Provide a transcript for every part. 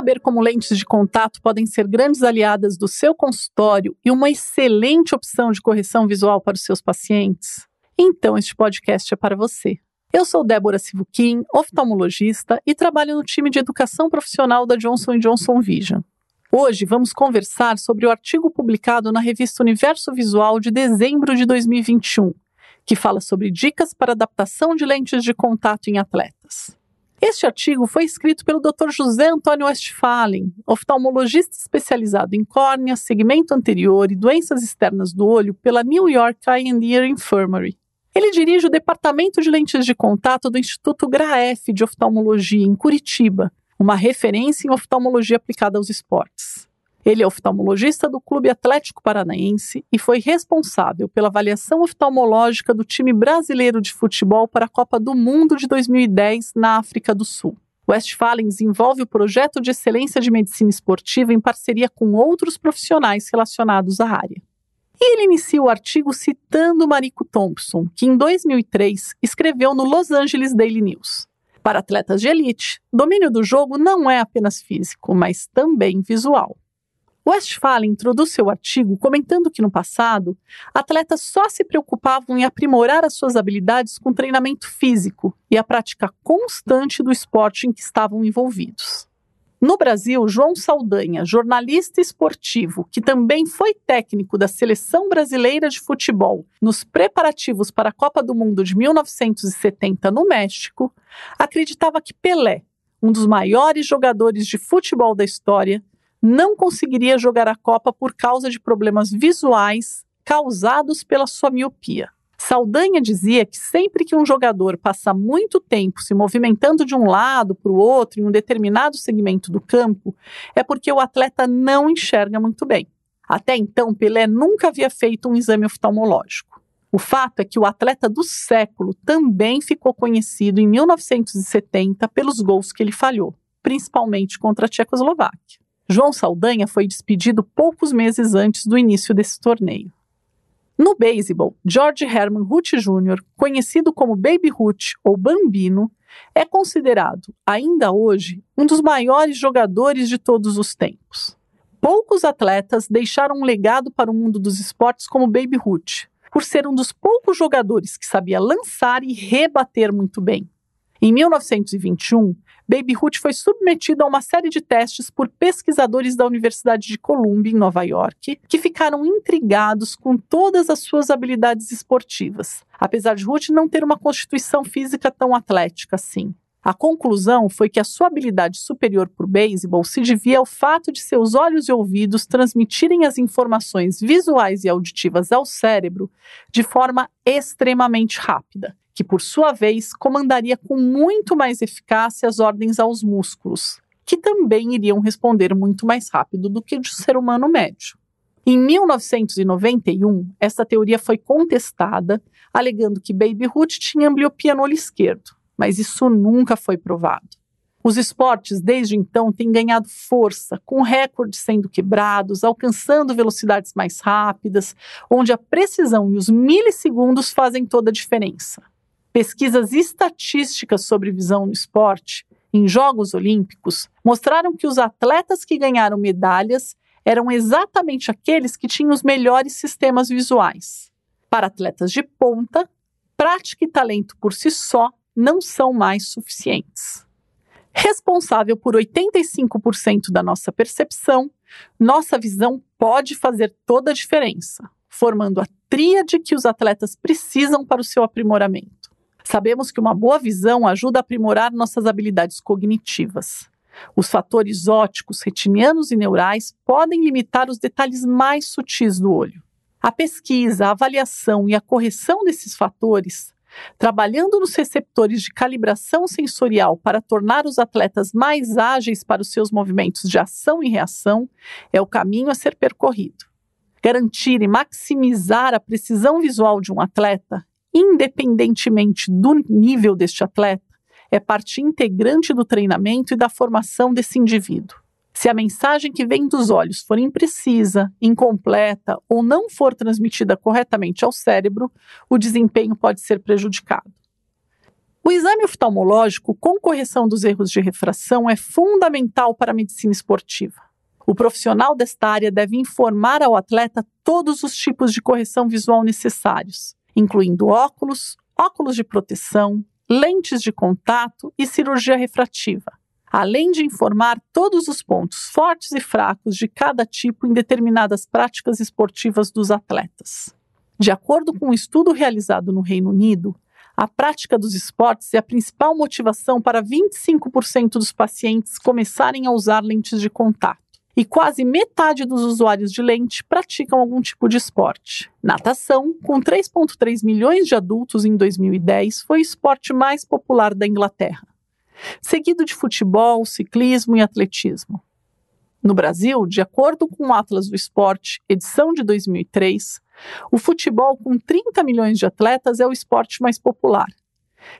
saber como lentes de contato podem ser grandes aliadas do seu consultório e uma excelente opção de correção visual para os seus pacientes? Então, este podcast é para você. Eu sou Débora Sivuquim, oftalmologista e trabalho no time de educação profissional da Johnson Johnson Vision. Hoje vamos conversar sobre o artigo publicado na revista Universo Visual de dezembro de 2021, que fala sobre dicas para adaptação de lentes de contato em atletas. Este artigo foi escrito pelo Dr. José Antônio Westphalen, oftalmologista especializado em córnea, segmento anterior e doenças externas do olho pela New York Eye and Ear Infirmary. Ele dirige o departamento de lentes de contato do Instituto Graef de Oftalmologia em Curitiba, uma referência em oftalmologia aplicada aos esportes. Ele é oftalmologista do Clube Atlético Paranaense e foi responsável pela avaliação oftalmológica do time brasileiro de futebol para a Copa do Mundo de 2010 na África do Sul. Westphalen desenvolve o projeto de excelência de medicina esportiva em parceria com outros profissionais relacionados à área. E ele inicia o artigo citando Marico Thompson, que em 2003 escreveu no Los Angeles Daily News. Para atletas de elite, domínio do jogo não é apenas físico, mas também visual. Westphalen introduz seu artigo comentando que no passado, atletas só se preocupavam em aprimorar as suas habilidades com treinamento físico e a prática constante do esporte em que estavam envolvidos. No Brasil, João Saldanha, jornalista esportivo, que também foi técnico da seleção brasileira de futebol nos preparativos para a Copa do Mundo de 1970 no México, acreditava que Pelé, um dos maiores jogadores de futebol da história, não conseguiria jogar a Copa por causa de problemas visuais causados pela sua miopia. Saldanha dizia que sempre que um jogador passa muito tempo se movimentando de um lado para o outro em um determinado segmento do campo, é porque o atleta não enxerga muito bem. Até então, Pelé nunca havia feito um exame oftalmológico. O fato é que o atleta do século também ficou conhecido em 1970 pelos gols que ele falhou, principalmente contra a Tchecoslováquia. João Saldanha foi despedido poucos meses antes do início desse torneio. No beisebol, George Herman Ruth Jr., conhecido como Baby Ruth ou Bambino, é considerado, ainda hoje, um dos maiores jogadores de todos os tempos. Poucos atletas deixaram um legado para o mundo dos esportes como Baby Ruth, por ser um dos poucos jogadores que sabia lançar e rebater muito bem. Em 1921, Baby Ruth foi submetido a uma série de testes por pesquisadores da Universidade de Columbia, em Nova York, que ficaram intrigados com todas as suas habilidades esportivas, apesar de Ruth não ter uma constituição física tão atlética assim. A conclusão foi que a sua habilidade superior por beisebol se devia ao fato de seus olhos e ouvidos transmitirem as informações visuais e auditivas ao cérebro de forma extremamente rápida, que por sua vez comandaria com muito mais eficácia as ordens aos músculos, que também iriam responder muito mais rápido do que o de um ser humano médio. Em 1991, essa teoria foi contestada, alegando que Baby Ruth tinha ambliopia no olho esquerdo, mas isso nunca foi provado. Os esportes, desde então, têm ganhado força, com recordes sendo quebrados, alcançando velocidades mais rápidas, onde a precisão e os milissegundos fazem toda a diferença. Pesquisas estatísticas sobre visão no esporte, em Jogos Olímpicos, mostraram que os atletas que ganharam medalhas eram exatamente aqueles que tinham os melhores sistemas visuais. Para atletas de ponta, prática e talento por si só não são mais suficientes. Responsável por 85% da nossa percepção, nossa visão pode fazer toda a diferença, formando a tríade que os atletas precisam para o seu aprimoramento. Sabemos que uma boa visão ajuda a aprimorar nossas habilidades cognitivas. Os fatores óticos, retinianos e neurais podem limitar os detalhes mais sutis do olho. A pesquisa, a avaliação e a correção desses fatores, trabalhando nos receptores de calibração sensorial para tornar os atletas mais ágeis para os seus movimentos de ação e reação, é o caminho a ser percorrido. Garantir e maximizar a precisão visual de um atleta independentemente do nível deste atleta, é parte integrante do treinamento e da formação desse indivíduo. Se a mensagem que vem dos olhos for imprecisa, incompleta ou não for transmitida corretamente ao cérebro, o desempenho pode ser prejudicado. O exame oftalmológico com correção dos erros de refração é fundamental para a medicina esportiva. O profissional desta área deve informar ao atleta todos os tipos de correção visual necessários, incluindo óculos, óculos de proteção, lentes de contato e cirurgia refrativa, além de informar todos os pontos fortes e fracos de cada tipo em determinadas práticas esportivas dos atletas. De acordo com um estudo realizado no Reino Unido, a prática dos esportes é a principal motivação para 25% dos pacientes começarem a usar lentes de contato. E quase metade dos usuários de lente praticam algum tipo de esporte. Natação, com 3,3 milhões de adultos em 2010, foi o esporte mais popular da Inglaterra seguido de futebol, ciclismo e atletismo. No Brasil, de acordo com o Atlas do Esporte, edição de 2003, o futebol com 30 milhões de atletas é o esporte mais popular.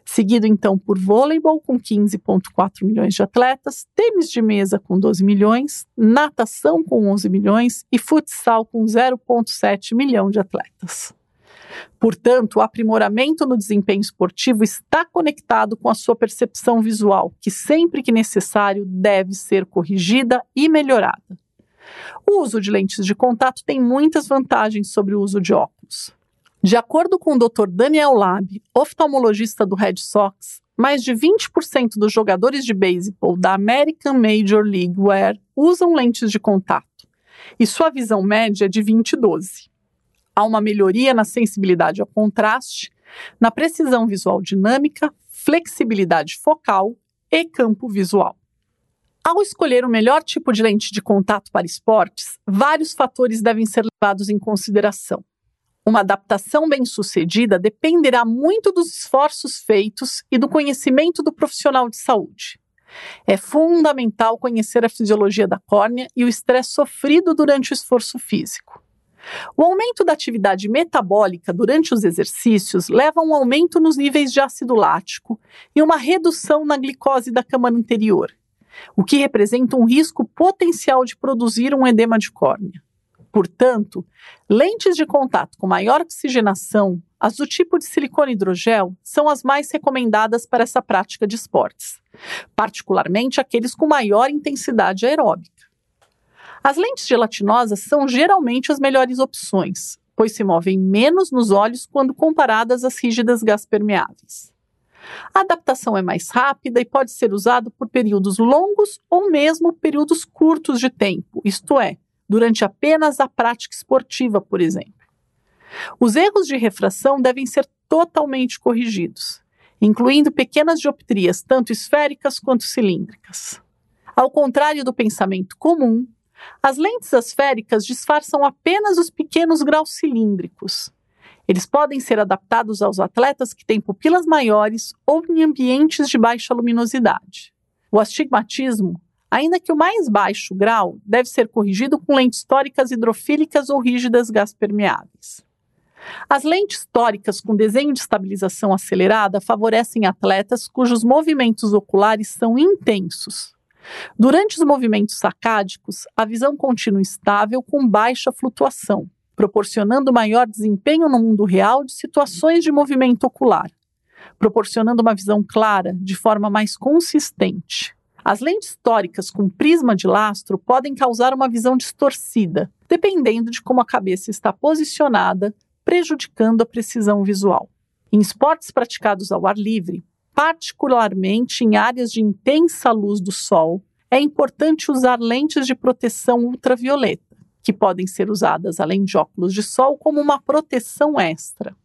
Seguido então por vôleibol com 15,4 milhões de atletas, tênis de mesa com 12 milhões, natação com 11 milhões e futsal com 0,7 milhão de atletas. Portanto, o aprimoramento no desempenho esportivo está conectado com a sua percepção visual, que sempre que necessário deve ser corrigida e melhorada. O uso de lentes de contato tem muitas vantagens sobre o uso de óculos. De acordo com o Dr. Daniel Lab, oftalmologista do Red Sox, mais de 20% dos jogadores de beisebol da American Major League Wear usam lentes de contato, e sua visão média é de 20/12 há uma melhoria na sensibilidade ao contraste, na precisão visual dinâmica, flexibilidade focal e campo visual. Ao escolher o melhor tipo de lente de contato para esportes, vários fatores devem ser levados em consideração. Uma adaptação bem-sucedida dependerá muito dos esforços feitos e do conhecimento do profissional de saúde. É fundamental conhecer a fisiologia da córnea e o estresse sofrido durante o esforço físico. O aumento da atividade metabólica durante os exercícios leva a um aumento nos níveis de ácido lático e uma redução na glicose da câmara anterior, o que representa um risco potencial de produzir um edema de córnea. Portanto, lentes de contato com maior oxigenação, as do tipo de silicone hidrogel, são as mais recomendadas para essa prática de esportes, particularmente aqueles com maior intensidade aeróbica. As lentes gelatinosas são geralmente as melhores opções, pois se movem menos nos olhos quando comparadas às rígidas gás permeáveis. A adaptação é mais rápida e pode ser usado por períodos longos ou mesmo períodos curtos de tempo, isto é, durante apenas a prática esportiva, por exemplo. Os erros de refração devem ser totalmente corrigidos, incluindo pequenas dioptrias, tanto esféricas quanto cilíndricas. Ao contrário do pensamento comum, as lentes asféricas disfarçam apenas os pequenos graus cilíndricos. Eles podem ser adaptados aos atletas que têm pupilas maiores ou em ambientes de baixa luminosidade. O astigmatismo, ainda que o mais baixo grau, deve ser corrigido com lentes tóricas hidrofílicas ou rígidas gás permeáveis. As lentes tóricas com desenho de estabilização acelerada favorecem atletas cujos movimentos oculares são intensos, Durante os movimentos sacádicos, a visão continua estável com baixa flutuação, proporcionando maior desempenho no mundo real de situações de movimento ocular, proporcionando uma visão clara de forma mais consistente. As lentes tóricas com prisma de lastro podem causar uma visão distorcida, dependendo de como a cabeça está posicionada, prejudicando a precisão visual. Em esportes praticados ao ar livre, particularmente em áreas de intensa luz do sol, é importante usar lentes de proteção ultravioleta, que podem ser usadas além de óculos de sol como uma proteção extra.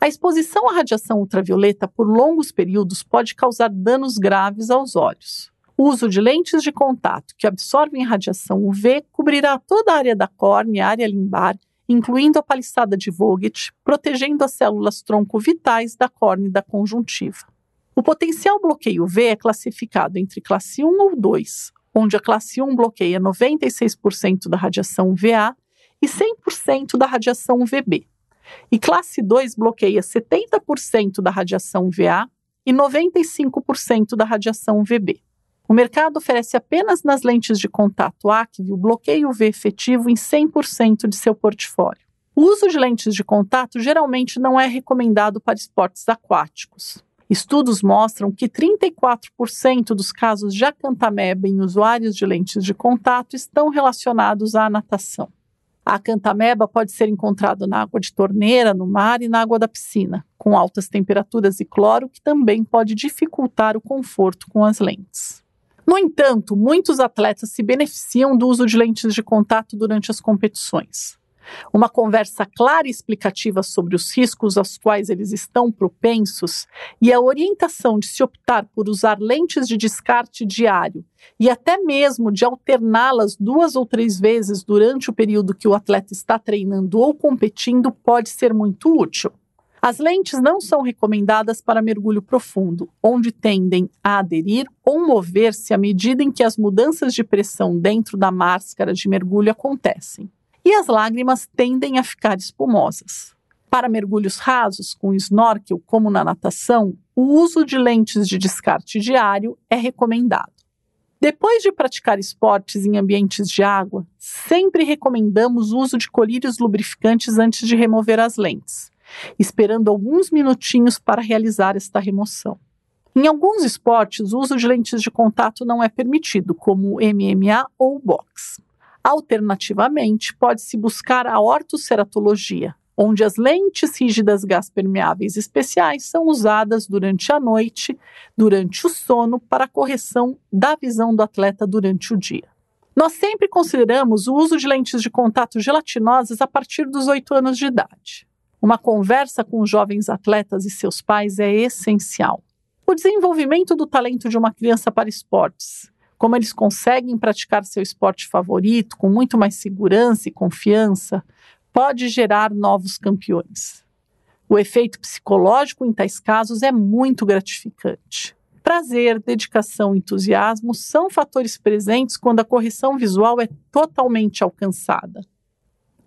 A exposição à radiação ultravioleta por longos períodos pode causar danos graves aos olhos. O uso de lentes de contato que absorvem radiação UV cobrirá toda a área da córnea e área limbar, incluindo a paliçada de Vogt, protegendo as células tronco vitais da córnea e da conjuntiva. O potencial bloqueio V é classificado entre classe 1 ou 2, onde a classe 1 bloqueia 96% da radiação VA e 100% da radiação VB, e classe 2 bloqueia 70% da radiação VA e 95% da radiação VB. O mercado oferece apenas nas lentes de contato ACV o bloqueio V efetivo em 100% de seu portfólio. O uso de lentes de contato geralmente não é recomendado para esportes aquáticos, Estudos mostram que 34% dos casos de acantameba em usuários de lentes de contato estão relacionados à natação. A acantameba pode ser encontrado na água de torneira, no mar e na água da piscina, com altas temperaturas e cloro, que também pode dificultar o conforto com as lentes. No entanto, muitos atletas se beneficiam do uso de lentes de contato durante as competições. Uma conversa clara e explicativa sobre os riscos aos quais eles estão propensos e a orientação de se optar por usar lentes de descarte diário e até mesmo de alterná-las duas ou três vezes durante o período que o atleta está treinando ou competindo pode ser muito útil. As lentes não são recomendadas para mergulho profundo, onde tendem a aderir ou mover-se à medida em que as mudanças de pressão dentro da máscara de mergulho acontecem e as lágrimas tendem a ficar espumosas. Para mergulhos rasos, com snorkel, como na natação, o uso de lentes de descarte diário é recomendado. Depois de praticar esportes em ambientes de água, sempre recomendamos o uso de colírios lubrificantes antes de remover as lentes, esperando alguns minutinhos para realizar esta remoção. Em alguns esportes, o uso de lentes de contato não é permitido, como MMA ou boxe. Alternativamente, pode-se buscar a ortoceratologia, onde as lentes rígidas gás permeáveis especiais são usadas durante a noite, durante o sono, para a correção da visão do atleta durante o dia. Nós sempre consideramos o uso de lentes de contato gelatinosas a partir dos 8 anos de idade. Uma conversa com jovens atletas e seus pais é essencial. O desenvolvimento do talento de uma criança para esportes, como eles conseguem praticar seu esporte favorito com muito mais segurança e confiança, pode gerar novos campeões. O efeito psicológico em tais casos é muito gratificante. Prazer, dedicação e entusiasmo são fatores presentes quando a correção visual é totalmente alcançada.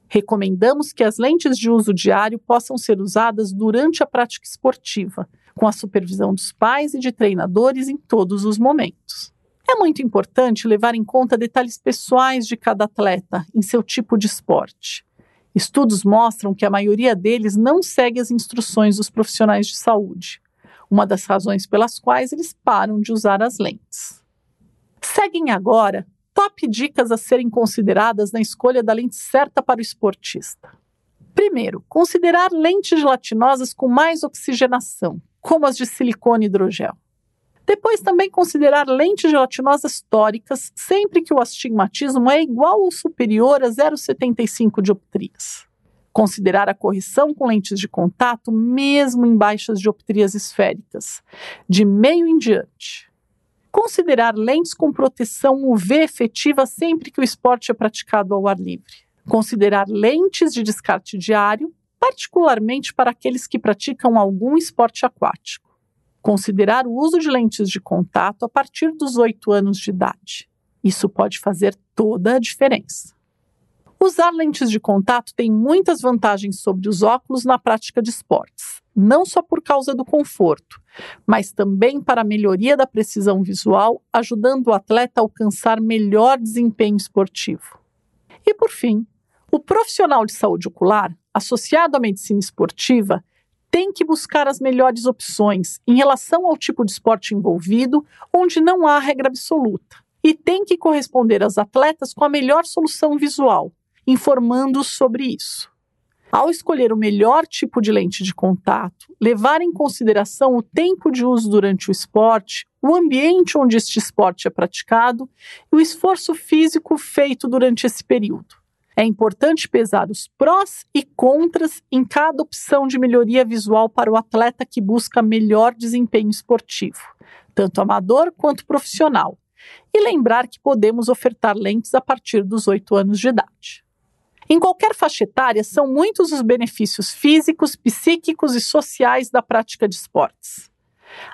Recomendamos que as lentes de uso diário possam ser usadas durante a prática esportiva, com a supervisão dos pais e de treinadores em todos os momentos. É muito importante levar em conta detalhes pessoais de cada atleta em seu tipo de esporte. Estudos mostram que a maioria deles não segue as instruções dos profissionais de saúde, uma das razões pelas quais eles param de usar as lentes. Seguem agora top dicas a serem consideradas na escolha da lente certa para o esportista. Primeiro, considerar lentes gelatinosas com mais oxigenação, como as de silicone e hidrogel. Depois, também considerar lentes gelatinosas tóricas sempre que o astigmatismo é igual ou superior a 0,75 dioptrias. Considerar a correção com lentes de contato mesmo em baixas dioptrias esféricas, de meio em diante. Considerar lentes com proteção UV efetiva sempre que o esporte é praticado ao ar livre. Considerar lentes de descarte diário, particularmente para aqueles que praticam algum esporte aquático considerar o uso de lentes de contato a partir dos 8 anos de idade. Isso pode fazer toda a diferença. Usar lentes de contato tem muitas vantagens sobre os óculos na prática de esportes, não só por causa do conforto, mas também para a melhoria da precisão visual, ajudando o atleta a alcançar melhor desempenho esportivo. E por fim, o profissional de saúde ocular, associado à medicina esportiva, tem que buscar as melhores opções em relação ao tipo de esporte envolvido, onde não há regra absoluta, e tem que corresponder aos atletas com a melhor solução visual, informando-os sobre isso. Ao escolher o melhor tipo de lente de contato, levar em consideração o tempo de uso durante o esporte, o ambiente onde este esporte é praticado e o esforço físico feito durante esse período. É importante pesar os prós e contras em cada opção de melhoria visual para o atleta que busca melhor desempenho esportivo, tanto amador quanto profissional. E lembrar que podemos ofertar lentes a partir dos 8 anos de idade. Em qualquer faixa etária, são muitos os benefícios físicos, psíquicos e sociais da prática de esportes.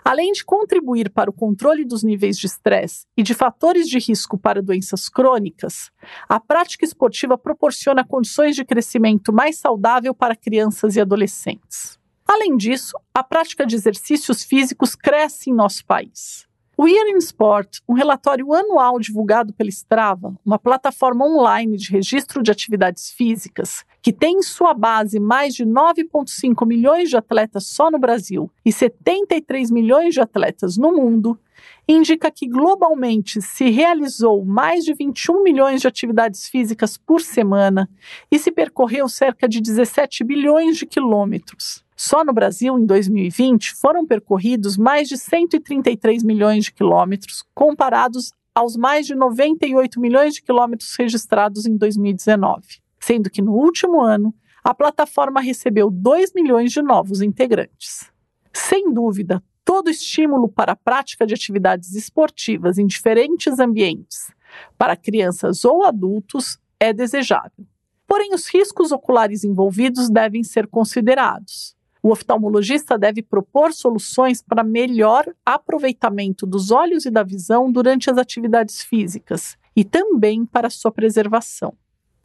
Além de contribuir para o controle dos níveis de estresse e de fatores de risco para doenças crônicas, a prática esportiva proporciona condições de crescimento mais saudável para crianças e adolescentes. Além disso, a prática de exercícios físicos cresce em nosso país. O Year in Sport, um relatório anual divulgado pela Strava, uma plataforma online de registro de atividades físicas, que tem em sua base mais de 9,5 milhões de atletas só no Brasil e 73 milhões de atletas no mundo, indica que globalmente se realizou mais de 21 milhões de atividades físicas por semana e se percorreu cerca de 17 bilhões de quilômetros. Só no Brasil, em 2020, foram percorridos mais de 133 milhões de quilômetros, comparados aos mais de 98 milhões de quilômetros registrados em 2019, sendo que no último ano a plataforma recebeu 2 milhões de novos integrantes. Sem dúvida, todo estímulo para a prática de atividades esportivas em diferentes ambientes, para crianças ou adultos, é desejável. Porém, os riscos oculares envolvidos devem ser considerados. O oftalmologista deve propor soluções para melhor aproveitamento dos olhos e da visão durante as atividades físicas e também para sua preservação.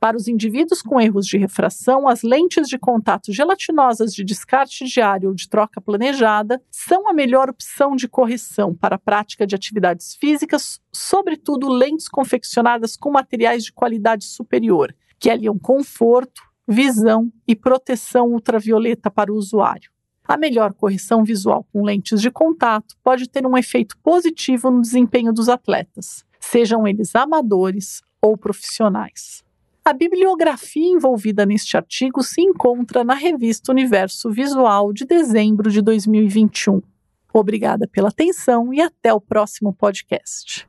Para os indivíduos com erros de refração, as lentes de contato gelatinosas de descarte diário ou de troca planejada são a melhor opção de correção para a prática de atividades físicas, sobretudo lentes confeccionadas com materiais de qualidade superior, que aliam conforto, visão e proteção ultravioleta para o usuário. A melhor correção visual com lentes de contato pode ter um efeito positivo no desempenho dos atletas, sejam eles amadores ou profissionais. A bibliografia envolvida neste artigo se encontra na revista Universo Visual de dezembro de 2021. Obrigada pela atenção e até o próximo podcast.